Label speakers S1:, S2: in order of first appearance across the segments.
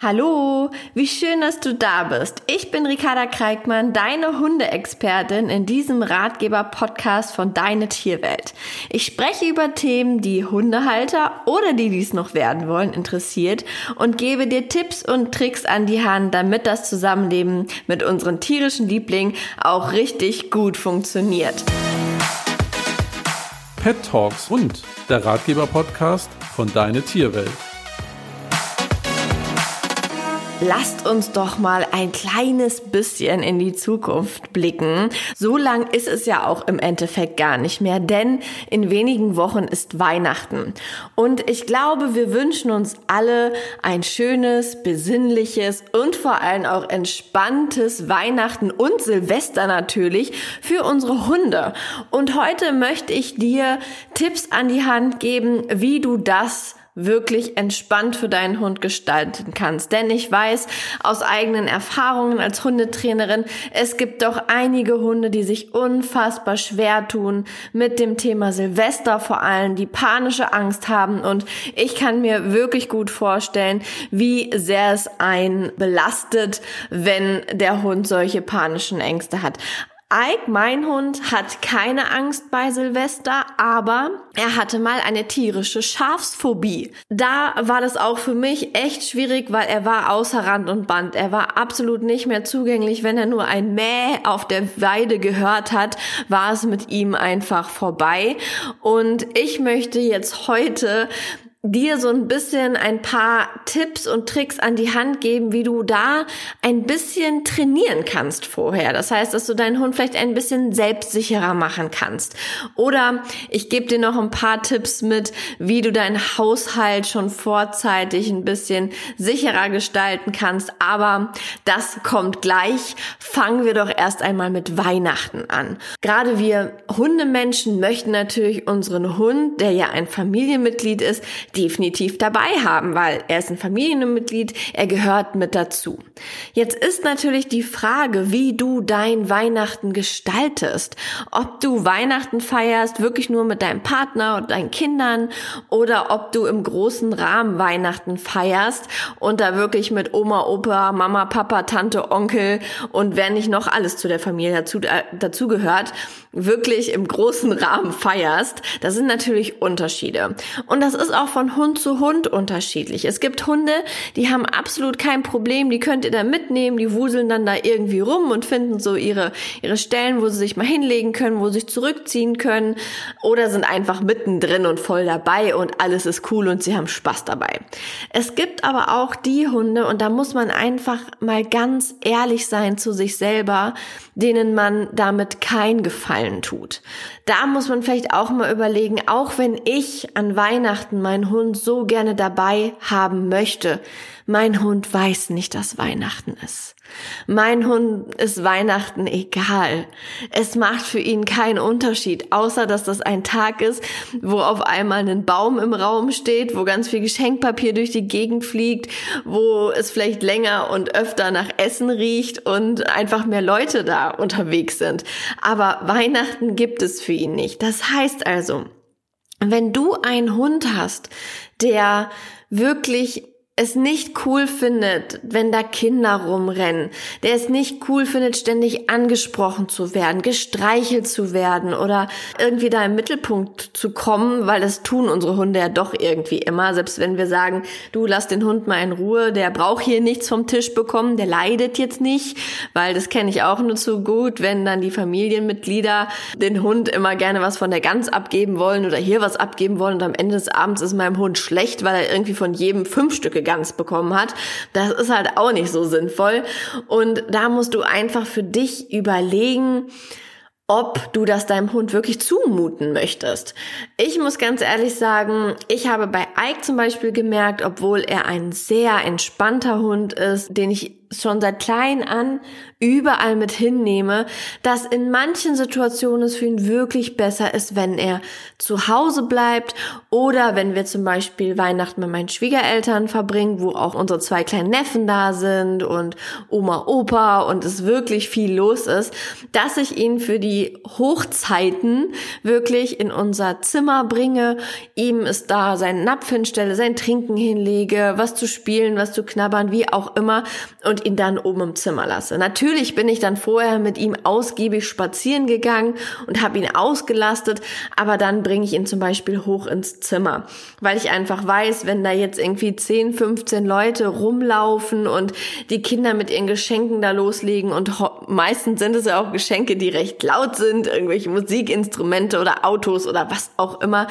S1: Hallo, wie schön, dass du da bist. Ich bin Ricarda Kreikmann, deine Hundeexpertin in diesem Ratgeber-Podcast von Deine Tierwelt. Ich spreche über Themen, die Hundehalter oder die dies noch werden wollen, interessiert und gebe dir Tipps und Tricks an die Hand, damit das Zusammenleben mit unseren tierischen Lieblingen auch richtig gut funktioniert.
S2: Pet Talks und der Ratgeber-Podcast von Deine Tierwelt.
S1: Lasst uns doch mal ein kleines bisschen in die Zukunft blicken. So lang ist es ja auch im Endeffekt gar nicht mehr, denn in wenigen Wochen ist Weihnachten. Und ich glaube, wir wünschen uns alle ein schönes, besinnliches und vor allem auch entspanntes Weihnachten und Silvester natürlich für unsere Hunde. Und heute möchte ich dir Tipps an die Hand geben, wie du das wirklich entspannt für deinen Hund gestalten kannst. Denn ich weiß aus eigenen Erfahrungen als Hundetrainerin, es gibt doch einige Hunde, die sich unfassbar schwer tun mit dem Thema Silvester vor allem, die panische Angst haben und ich kann mir wirklich gut vorstellen, wie sehr es einen belastet, wenn der Hund solche panischen Ängste hat. Ike, mein Hund, hat keine Angst bei Silvester, aber er hatte mal eine tierische Schafsphobie. Da war das auch für mich echt schwierig, weil er war außer Rand und Band. Er war absolut nicht mehr zugänglich. Wenn er nur ein Mäh auf der Weide gehört hat, war es mit ihm einfach vorbei. Und ich möchte jetzt heute dir so ein bisschen ein paar Tipps und Tricks an die Hand geben, wie du da ein bisschen trainieren kannst vorher. Das heißt, dass du deinen Hund vielleicht ein bisschen selbstsicherer machen kannst. Oder ich gebe dir noch ein paar Tipps mit, wie du deinen Haushalt schon vorzeitig ein bisschen sicherer gestalten kannst. Aber das kommt gleich. Fangen wir doch erst einmal mit Weihnachten an. Gerade wir Hundemenschen möchten natürlich unseren Hund, der ja ein Familienmitglied ist, definitiv dabei haben, weil er ist ein Familienmitglied, er gehört mit dazu. Jetzt ist natürlich die Frage, wie du dein Weihnachten gestaltest. Ob du Weihnachten feierst, wirklich nur mit deinem Partner und deinen Kindern oder ob du im großen Rahmen Weihnachten feierst und da wirklich mit Oma, Opa, Mama, Papa, Tante, Onkel und wer nicht noch alles zu der Familie dazu, äh, dazu gehört, wirklich im großen Rahmen feierst. Das sind natürlich Unterschiede. Und das ist auch von Hund zu Hund unterschiedlich. Es gibt Hunde, die haben absolut kein Problem, die könnt ihr da mitnehmen, die wuseln dann da irgendwie rum und finden so ihre, ihre Stellen, wo sie sich mal hinlegen können, wo sie sich zurückziehen können oder sind einfach mittendrin und voll dabei und alles ist cool und sie haben Spaß dabei. Es gibt aber auch die Hunde und da muss man einfach mal ganz ehrlich sein zu sich selber, denen man damit kein Gefallen tut. Da muss man vielleicht auch mal überlegen, auch wenn ich an Weihnachten meinen Hund so gerne dabei haben möchte, mein Hund weiß nicht, dass Weihnachten ist. Mein Hund ist Weihnachten egal. Es macht für ihn keinen Unterschied, außer dass das ein Tag ist, wo auf einmal ein Baum im Raum steht, wo ganz viel Geschenkpapier durch die Gegend fliegt, wo es vielleicht länger und öfter nach Essen riecht und einfach mehr Leute da unterwegs sind. Aber Weihnachten gibt es für ihn nicht. Das heißt also, wenn du einen Hund hast, der wirklich es nicht cool findet, wenn da Kinder rumrennen, der es nicht cool findet, ständig angesprochen zu werden, gestreichelt zu werden oder irgendwie da im Mittelpunkt zu kommen, weil das tun unsere Hunde ja doch irgendwie immer. Selbst wenn wir sagen, du lass den Hund mal in Ruhe, der braucht hier nichts vom Tisch bekommen, der leidet jetzt nicht, weil das kenne ich auch nur zu gut, wenn dann die Familienmitglieder den Hund immer gerne was von der Gans abgeben wollen oder hier was abgeben wollen und am Ende des Abends ist meinem Hund schlecht, weil er irgendwie von jedem fünf Stücke Gans bekommen hat. Das ist halt auch nicht so sinnvoll. Und da musst du einfach für dich überlegen, ob du das deinem Hund wirklich zumuten möchtest. Ich muss ganz ehrlich sagen, ich habe bei Ike zum Beispiel gemerkt, obwohl er ein sehr entspannter Hund ist, den ich schon seit klein an überall mit hinnehme, dass in manchen Situationen es für ihn wirklich besser ist, wenn er zu Hause bleibt oder wenn wir zum Beispiel Weihnachten mit meinen Schwiegereltern verbringen, wo auch unsere zwei kleinen Neffen da sind und Oma, Opa und es wirklich viel los ist, dass ich ihn für die Hochzeiten wirklich in unser Zimmer bringe, ihm ist da seinen Napf hinstelle, sein Trinken hinlege, was zu spielen, was zu knabbern, wie auch immer. Und ihn dann oben im Zimmer lasse. Natürlich Natürlich bin ich dann vorher mit ihm ausgiebig spazieren gegangen und habe ihn ausgelastet, aber dann bringe ich ihn zum Beispiel hoch ins Zimmer, weil ich einfach weiß, wenn da jetzt irgendwie 10, 15 Leute rumlaufen und die Kinder mit ihren Geschenken da loslegen und meistens sind es ja auch Geschenke, die recht laut sind, irgendwelche Musikinstrumente oder Autos oder was auch immer,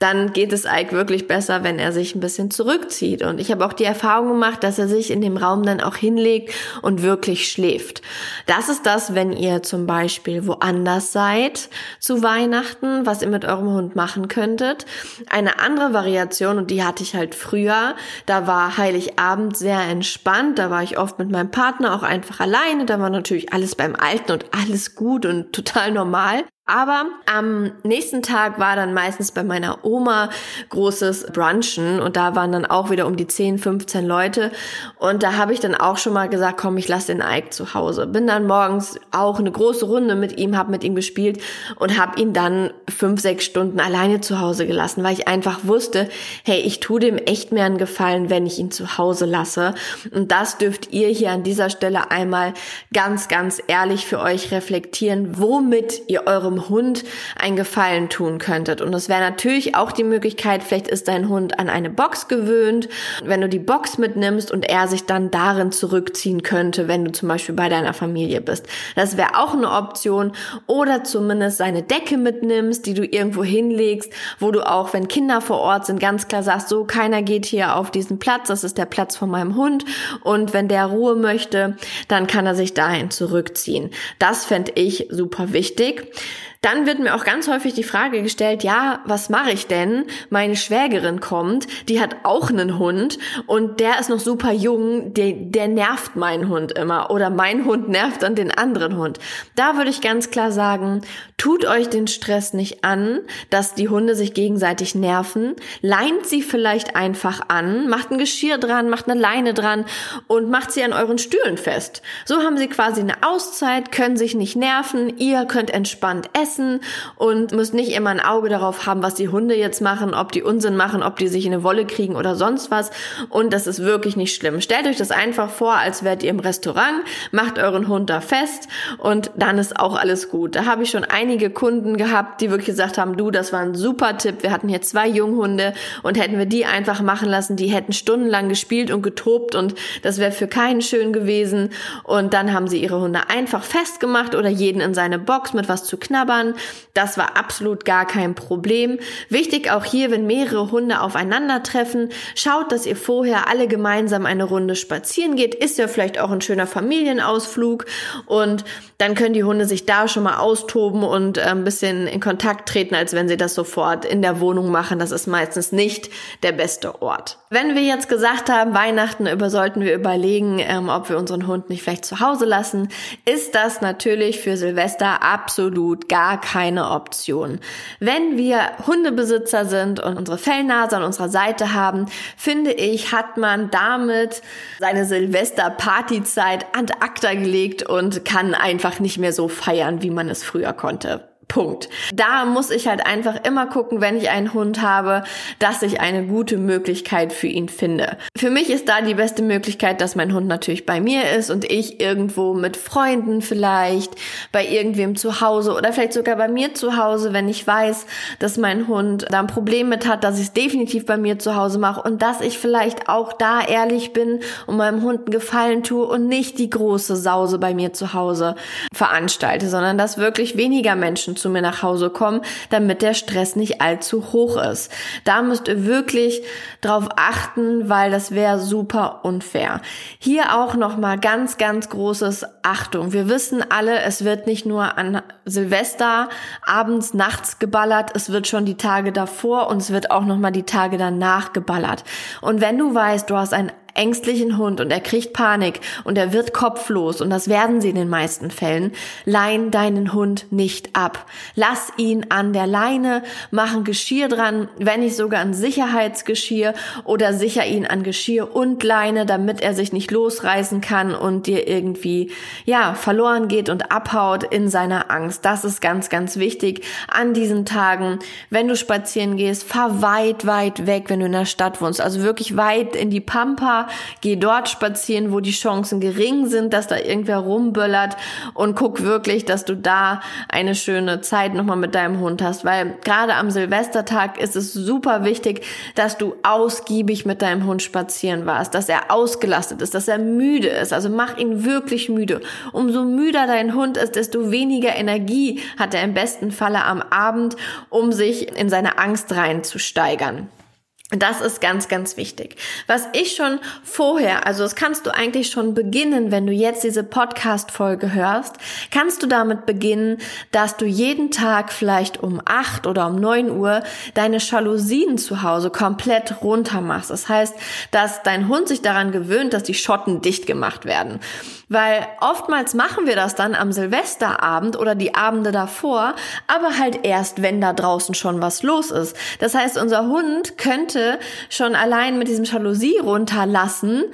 S1: dann geht es Ike wirklich besser, wenn er sich ein bisschen zurückzieht. Und ich habe auch die Erfahrung gemacht, dass er sich in dem Raum dann auch hinlegt und wirklich schläft. Das ist das, wenn ihr zum Beispiel woanders seid zu Weihnachten, was ihr mit eurem Hund machen könntet. Eine andere Variation, und die hatte ich halt früher, da war Heiligabend sehr entspannt, da war ich oft mit meinem Partner auch einfach alleine, da war natürlich alles beim Alten und alles gut und total normal. Aber am nächsten Tag war dann meistens bei meiner Oma großes Brunchen und da waren dann auch wieder um die 10, 15 Leute und da habe ich dann auch schon mal gesagt, komm, ich lasse den Ike zu Hause. Bin dann morgens auch eine große Runde mit ihm, habe mit ihm gespielt und habe ihn dann fünf, sechs Stunden alleine zu Hause gelassen, weil ich einfach wusste, hey, ich tue dem echt mehr einen Gefallen, wenn ich ihn zu Hause lasse. Und das dürft ihr hier an dieser Stelle einmal ganz, ganz ehrlich für euch reflektieren, womit ihr eurem Hund einen Gefallen tun könntet. Und es wäre natürlich auch die Möglichkeit, vielleicht ist dein Hund an eine Box gewöhnt, wenn du die Box mitnimmst und er sich dann darin zurückziehen könnte, wenn du zum Beispiel bei deiner Familie bist. Das wäre auch eine Option. Oder zumindest seine Decke mitnimmst, die du irgendwo hinlegst, wo du auch, wenn Kinder vor Ort sind, ganz klar sagst, so keiner geht hier auf diesen Platz, das ist der Platz von meinem Hund. Und wenn der Ruhe möchte, dann kann er sich dahin zurückziehen. Das fände ich super wichtig. Dann wird mir auch ganz häufig die Frage gestellt, ja, was mache ich denn? Meine Schwägerin kommt, die hat auch einen Hund und der ist noch super jung, der, der nervt meinen Hund immer oder mein Hund nervt dann den anderen Hund. Da würde ich ganz klar sagen, tut euch den Stress nicht an, dass die Hunde sich gegenseitig nerven, leint sie vielleicht einfach an, macht ein Geschirr dran, macht eine Leine dran und macht sie an euren Stühlen fest. So haben sie quasi eine Auszeit, können sich nicht nerven, ihr könnt entspannt essen essen und müsst nicht immer ein Auge darauf haben, was die Hunde jetzt machen, ob die Unsinn machen, ob die sich in eine Wolle kriegen oder sonst was. Und das ist wirklich nicht schlimm. Stellt euch das einfach vor, als wärt ihr im Restaurant, macht euren Hund da fest und dann ist auch alles gut. Da habe ich schon einige Kunden gehabt, die wirklich gesagt haben, du, das war ein super Tipp. Wir hatten hier zwei Junghunde und hätten wir die einfach machen lassen, die hätten stundenlang gespielt und getobt und das wäre für keinen schön gewesen. Und dann haben sie ihre Hunde einfach festgemacht oder jeden in seine Box mit was zu knabbern Nachbarn. Das war absolut gar kein Problem. Wichtig auch hier, wenn mehrere Hunde aufeinandertreffen, schaut, dass ihr vorher alle gemeinsam eine Runde spazieren geht. Ist ja vielleicht auch ein schöner Familienausflug und dann können die Hunde sich da schon mal austoben und äh, ein bisschen in Kontakt treten, als wenn sie das sofort in der Wohnung machen. Das ist meistens nicht der beste Ort. Wenn wir jetzt gesagt haben, Weihnachten über sollten wir überlegen, ähm, ob wir unseren Hund nicht vielleicht zu Hause lassen, ist das natürlich für Silvester absolut gar gar keine Option. Wenn wir Hundebesitzer sind und unsere Fellnase an unserer Seite haben, finde ich, hat man damit seine Silvester-Partyzeit an acta gelegt und kann einfach nicht mehr so feiern, wie man es früher konnte. Punkt. Da muss ich halt einfach immer gucken, wenn ich einen Hund habe, dass ich eine gute Möglichkeit für ihn finde. Für mich ist da die beste Möglichkeit, dass mein Hund natürlich bei mir ist und ich irgendwo mit Freunden vielleicht, bei irgendwem zu Hause oder vielleicht sogar bei mir zu Hause, wenn ich weiß, dass mein Hund da ein Problem mit hat, dass ich es definitiv bei mir zu Hause mache und dass ich vielleicht auch da ehrlich bin und meinem Hund einen Gefallen tue und nicht die große Sause bei mir zu Hause veranstalte, sondern dass wirklich weniger Menschen zu mir nach Hause kommen, damit der Stress nicht allzu hoch ist. Da müsst ihr wirklich drauf achten, weil das wäre super unfair. Hier auch nochmal ganz, ganz großes Achtung. Wir wissen alle, es wird nicht nur an Silvester abends, nachts geballert, es wird schon die Tage davor und es wird auch nochmal die Tage danach geballert. Und wenn du weißt, du hast ein ängstlichen Hund und er kriegt Panik und er wird kopflos und das werden sie in den meisten Fällen, lein deinen Hund nicht ab. Lass ihn an der Leine, mach ein Geschirr dran, wenn nicht sogar ein Sicherheitsgeschirr oder sicher ihn an Geschirr und Leine, damit er sich nicht losreißen kann und dir irgendwie, ja, verloren geht und abhaut in seiner Angst. Das ist ganz, ganz wichtig an diesen Tagen. Wenn du spazieren gehst, fahr weit, weit weg, wenn du in der Stadt wohnst. Also wirklich weit in die Pampa, geh dort spazieren, wo die Chancen gering sind, dass da irgendwer rumböllert und guck wirklich, dass du da eine schöne Zeit nochmal mit deinem Hund hast, weil gerade am Silvestertag ist es super wichtig, dass du ausgiebig mit deinem Hund spazieren warst, dass er ausgelastet ist, dass er müde ist. Also mach ihn wirklich müde. Umso müder dein Hund ist, desto weniger Energie hat er im besten Falle am Abend, um sich in seine Angst reinzusteigern. Das ist ganz, ganz wichtig. Was ich schon vorher, also das kannst du eigentlich schon beginnen, wenn du jetzt diese Podcast-Folge hörst, kannst du damit beginnen, dass du jeden Tag vielleicht um acht oder um neun Uhr deine Jalousien zu Hause komplett runter machst. Das heißt, dass dein Hund sich daran gewöhnt, dass die Schotten dicht gemacht werden. Weil oftmals machen wir das dann am Silvesterabend oder die Abende davor, aber halt erst, wenn da draußen schon was los ist. Das heißt, unser Hund könnte schon allein mit diesem Jalousie runterlassen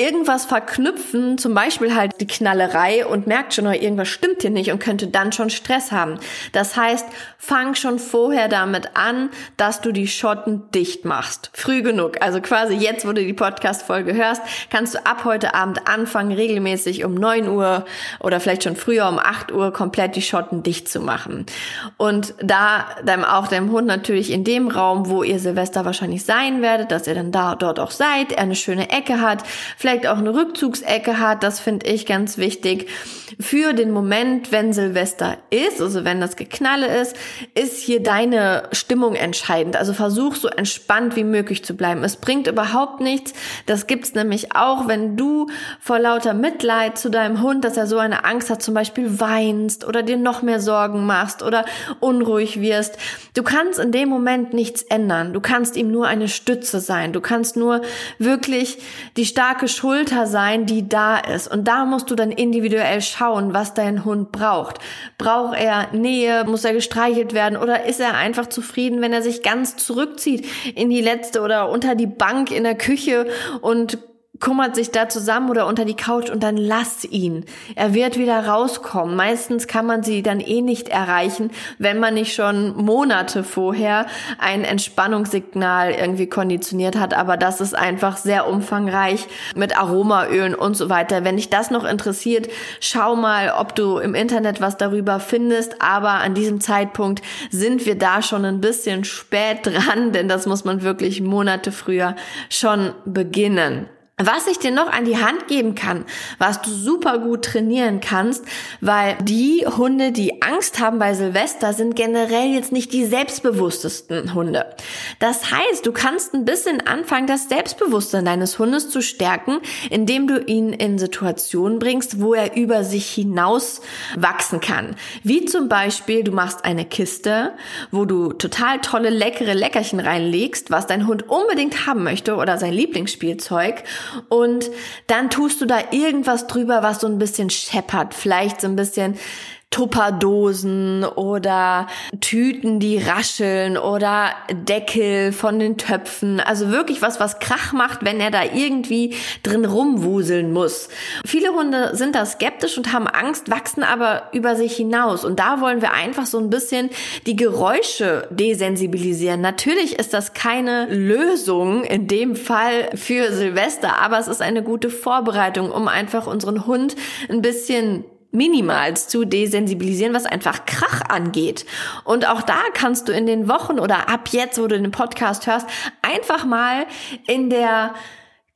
S1: irgendwas verknüpfen, zum Beispiel halt die Knallerei und merkt schon, oh, irgendwas stimmt hier nicht und könnte dann schon Stress haben. Das heißt, fang schon vorher damit an, dass du die Schotten dicht machst. Früh genug. Also quasi jetzt, wo du die Podcast-Folge hörst, kannst du ab heute Abend anfangen, regelmäßig um neun Uhr oder vielleicht schon früher um acht Uhr komplett die Schotten dicht zu machen. Und da dann auch deinem Hund natürlich in dem Raum, wo ihr Silvester wahrscheinlich sein werdet, dass ihr dann da, dort auch seid, er eine schöne Ecke hat, vielleicht auch eine Rückzugsecke hat, das finde ich ganz wichtig. Für den Moment, wenn Silvester ist, also wenn das Geknalle ist, ist hier deine Stimmung entscheidend. Also versuch so entspannt wie möglich zu bleiben. Es bringt überhaupt nichts. Das gibt's nämlich auch, wenn du vor lauter Mitleid zu deinem Hund, dass er so eine Angst hat, zum Beispiel weinst oder dir noch mehr Sorgen machst oder unruhig wirst. Du kannst in dem Moment nichts ändern. Du kannst ihm nur eine Stütze sein. Du kannst nur wirklich die starke Schulter sein, die da ist. Und da musst du dann individuell schauen, was dein Hund braucht. Braucht er Nähe? Muss er gestreichelt werden? Oder ist er einfach zufrieden, wenn er sich ganz zurückzieht in die letzte oder unter die Bank in der Küche und kümmert sich da zusammen oder unter die Couch und dann lass ihn. Er wird wieder rauskommen. Meistens kann man sie dann eh nicht erreichen, wenn man nicht schon Monate vorher ein Entspannungssignal irgendwie konditioniert hat. Aber das ist einfach sehr umfangreich mit Aromaölen und so weiter. Wenn dich das noch interessiert, schau mal, ob du im Internet was darüber findest. Aber an diesem Zeitpunkt sind wir da schon ein bisschen spät dran, denn das muss man wirklich Monate früher schon beginnen. Was ich dir noch an die Hand geben kann, was du super gut trainieren kannst, weil die Hunde, die Angst haben bei Silvester, sind generell jetzt nicht die selbstbewusstesten Hunde. Das heißt, du kannst ein bisschen anfangen, das Selbstbewusstsein deines Hundes zu stärken, indem du ihn in Situationen bringst, wo er über sich hinaus wachsen kann. Wie zum Beispiel, du machst eine Kiste, wo du total tolle, leckere Leckerchen reinlegst, was dein Hund unbedingt haben möchte oder sein Lieblingsspielzeug und dann tust du da irgendwas drüber, was so ein bisschen scheppert, vielleicht so ein bisschen Tupperdosen oder Tüten, die rascheln oder Deckel von den Töpfen. Also wirklich was, was Krach macht, wenn er da irgendwie drin rumwuseln muss. Viele Hunde sind da skeptisch und haben Angst, wachsen aber über sich hinaus. Und da wollen wir einfach so ein bisschen die Geräusche desensibilisieren. Natürlich ist das keine Lösung in dem Fall für Silvester, aber es ist eine gute Vorbereitung, um einfach unseren Hund ein bisschen minimals zu desensibilisieren, was einfach Krach angeht. Und auch da kannst du in den Wochen oder ab jetzt, wo du den Podcast hörst, einfach mal in der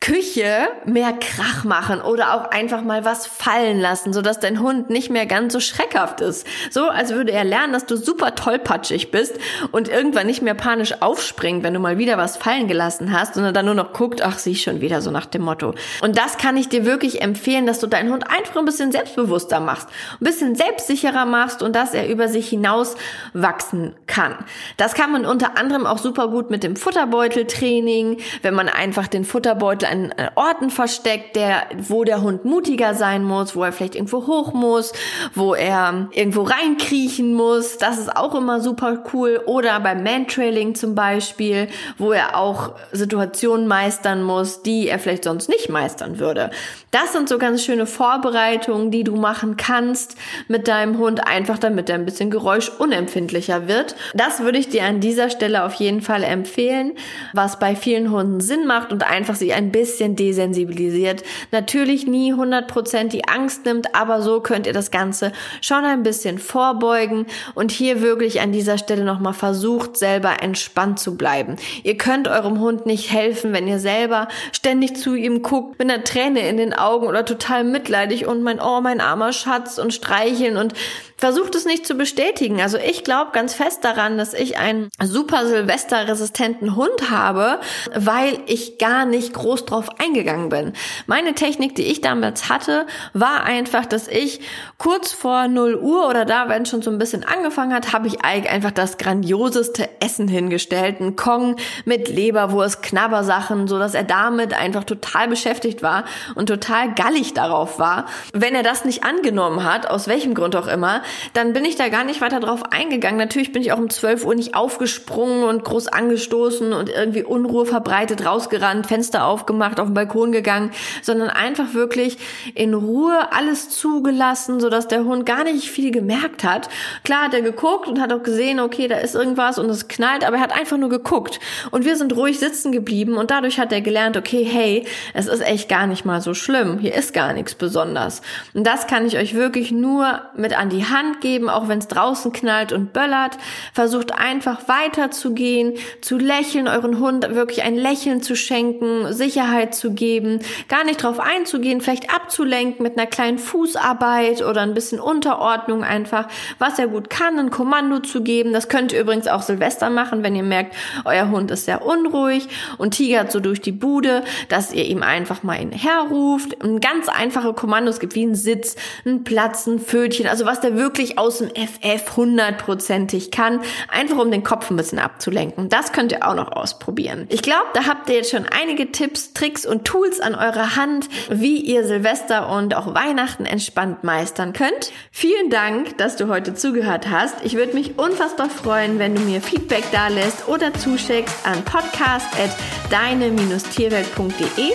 S1: Küche mehr Krach machen oder auch einfach mal was fallen lassen, so dass dein Hund nicht mehr ganz so schreckhaft ist. So, als würde er lernen, dass du super tollpatschig bist und irgendwann nicht mehr panisch aufspringt, wenn du mal wieder was fallen gelassen hast, sondern dann nur noch guckt, ach, sieh schon wieder so nach dem Motto. Und das kann ich dir wirklich empfehlen, dass du deinen Hund einfach ein bisschen selbstbewusster machst, ein bisschen selbstsicherer machst und dass er über sich hinaus wachsen kann. Das kann man unter anderem auch super gut mit dem Futterbeuteltraining, wenn man einfach den Futterbeutel an Orten versteckt, der, wo der Hund mutiger sein muss, wo er vielleicht irgendwo hoch muss, wo er irgendwo reinkriechen muss. Das ist auch immer super cool. Oder beim Mantrailing zum Beispiel, wo er auch Situationen meistern muss, die er vielleicht sonst nicht meistern würde. Das sind so ganz schöne Vorbereitungen, die du machen kannst mit deinem Hund, einfach damit er ein bisschen geräuschunempfindlicher wird. Das würde ich dir an dieser Stelle auf jeden Fall empfehlen, was bei vielen Hunden Sinn macht und einfach sie ein bisschen desensibilisiert. Natürlich nie 100% die Angst nimmt, aber so könnt ihr das Ganze schon ein bisschen vorbeugen und hier wirklich an dieser Stelle nochmal versucht, selber entspannt zu bleiben. Ihr könnt eurem Hund nicht helfen, wenn ihr selber ständig zu ihm guckt, mit einer Träne in den Augen oder total mitleidig und mein, oh, mein armer Schatz und streicheln und versucht es nicht zu bestätigen. Also ich glaube ganz fest daran, dass ich einen super Silvesterresistenten Hund habe, weil ich gar nicht groß drauf eingegangen bin. Meine Technik, die ich damals hatte, war einfach, dass ich kurz vor 0 Uhr oder da, wenn schon so ein bisschen angefangen hat, habe ich einfach das grandioseste Essen hingestellt. Ein Kong mit Leberwurst, Knabbersachen, so dass er damit einfach total beschäftigt war und total gallig darauf war. Wenn er das nicht angenommen hat, aus welchem Grund auch immer, dann bin ich da gar nicht weiter drauf eingegangen. Natürlich bin ich auch um 12 Uhr nicht aufgesprungen und groß angestoßen und irgendwie Unruhe verbreitet, rausgerannt, Fenster aufgemacht, auf den Balkon gegangen, sondern einfach wirklich in Ruhe alles zugelassen, sodass der Hund gar nicht viel gemerkt hat. Klar hat er geguckt und hat auch gesehen, okay, da ist irgendwas und es knallt, aber er hat einfach nur geguckt. Und wir sind ruhig sitzen geblieben und dadurch hat er gelernt, okay, hey, es ist echt gar nicht mal so schlimm. Hier ist gar nichts besonders. Und das kann ich euch wirklich nur mit an die Hand geben, auch wenn es draußen knallt und böllert. Versucht einfach weiterzugehen, zu lächeln, euren Hund wirklich ein Lächeln zu schenken, Sicherheit zu geben, gar nicht drauf einzugehen, vielleicht abzulenken mit einer kleinen Fußarbeit oder ein bisschen Unterordnung einfach, was er gut kann, ein Kommando zu geben. Das könnt ihr übrigens auch Silvester machen, wenn ihr merkt, euer Hund ist sehr unruhig und tigert so durch die Bude, dass ihr ihm einfach mal herruft. Ein ganz einfache Kommando, es gibt wie ein Sitz, ein Platz, ein Fötchen, also was der wirklich aus dem FF hundertprozentig kann, einfach um den Kopf ein bisschen abzulenken. Das könnt ihr auch noch ausprobieren. Ich glaube, da habt ihr jetzt schon einige Tipps, Tricks und Tools an eurer Hand, wie ihr Silvester und auch Weihnachten entspannt meistern könnt. Vielen Dank, dass du heute zugehört hast. Ich würde mich unfassbar freuen, wenn du mir Feedback da lässt oder zuschickst an podcast.deine-tierwelt.de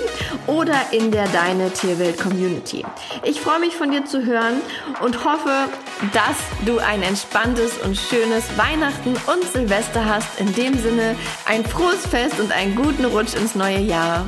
S1: oder in der Deine Tierwelt Community. Ich freue mich von dir zu hören und hoffe, dass du ein entspanntes und schönes Weihnachten und Silvester hast. In dem Sinne ein frohes Fest und einen guten Rutsch ins neue Jahr.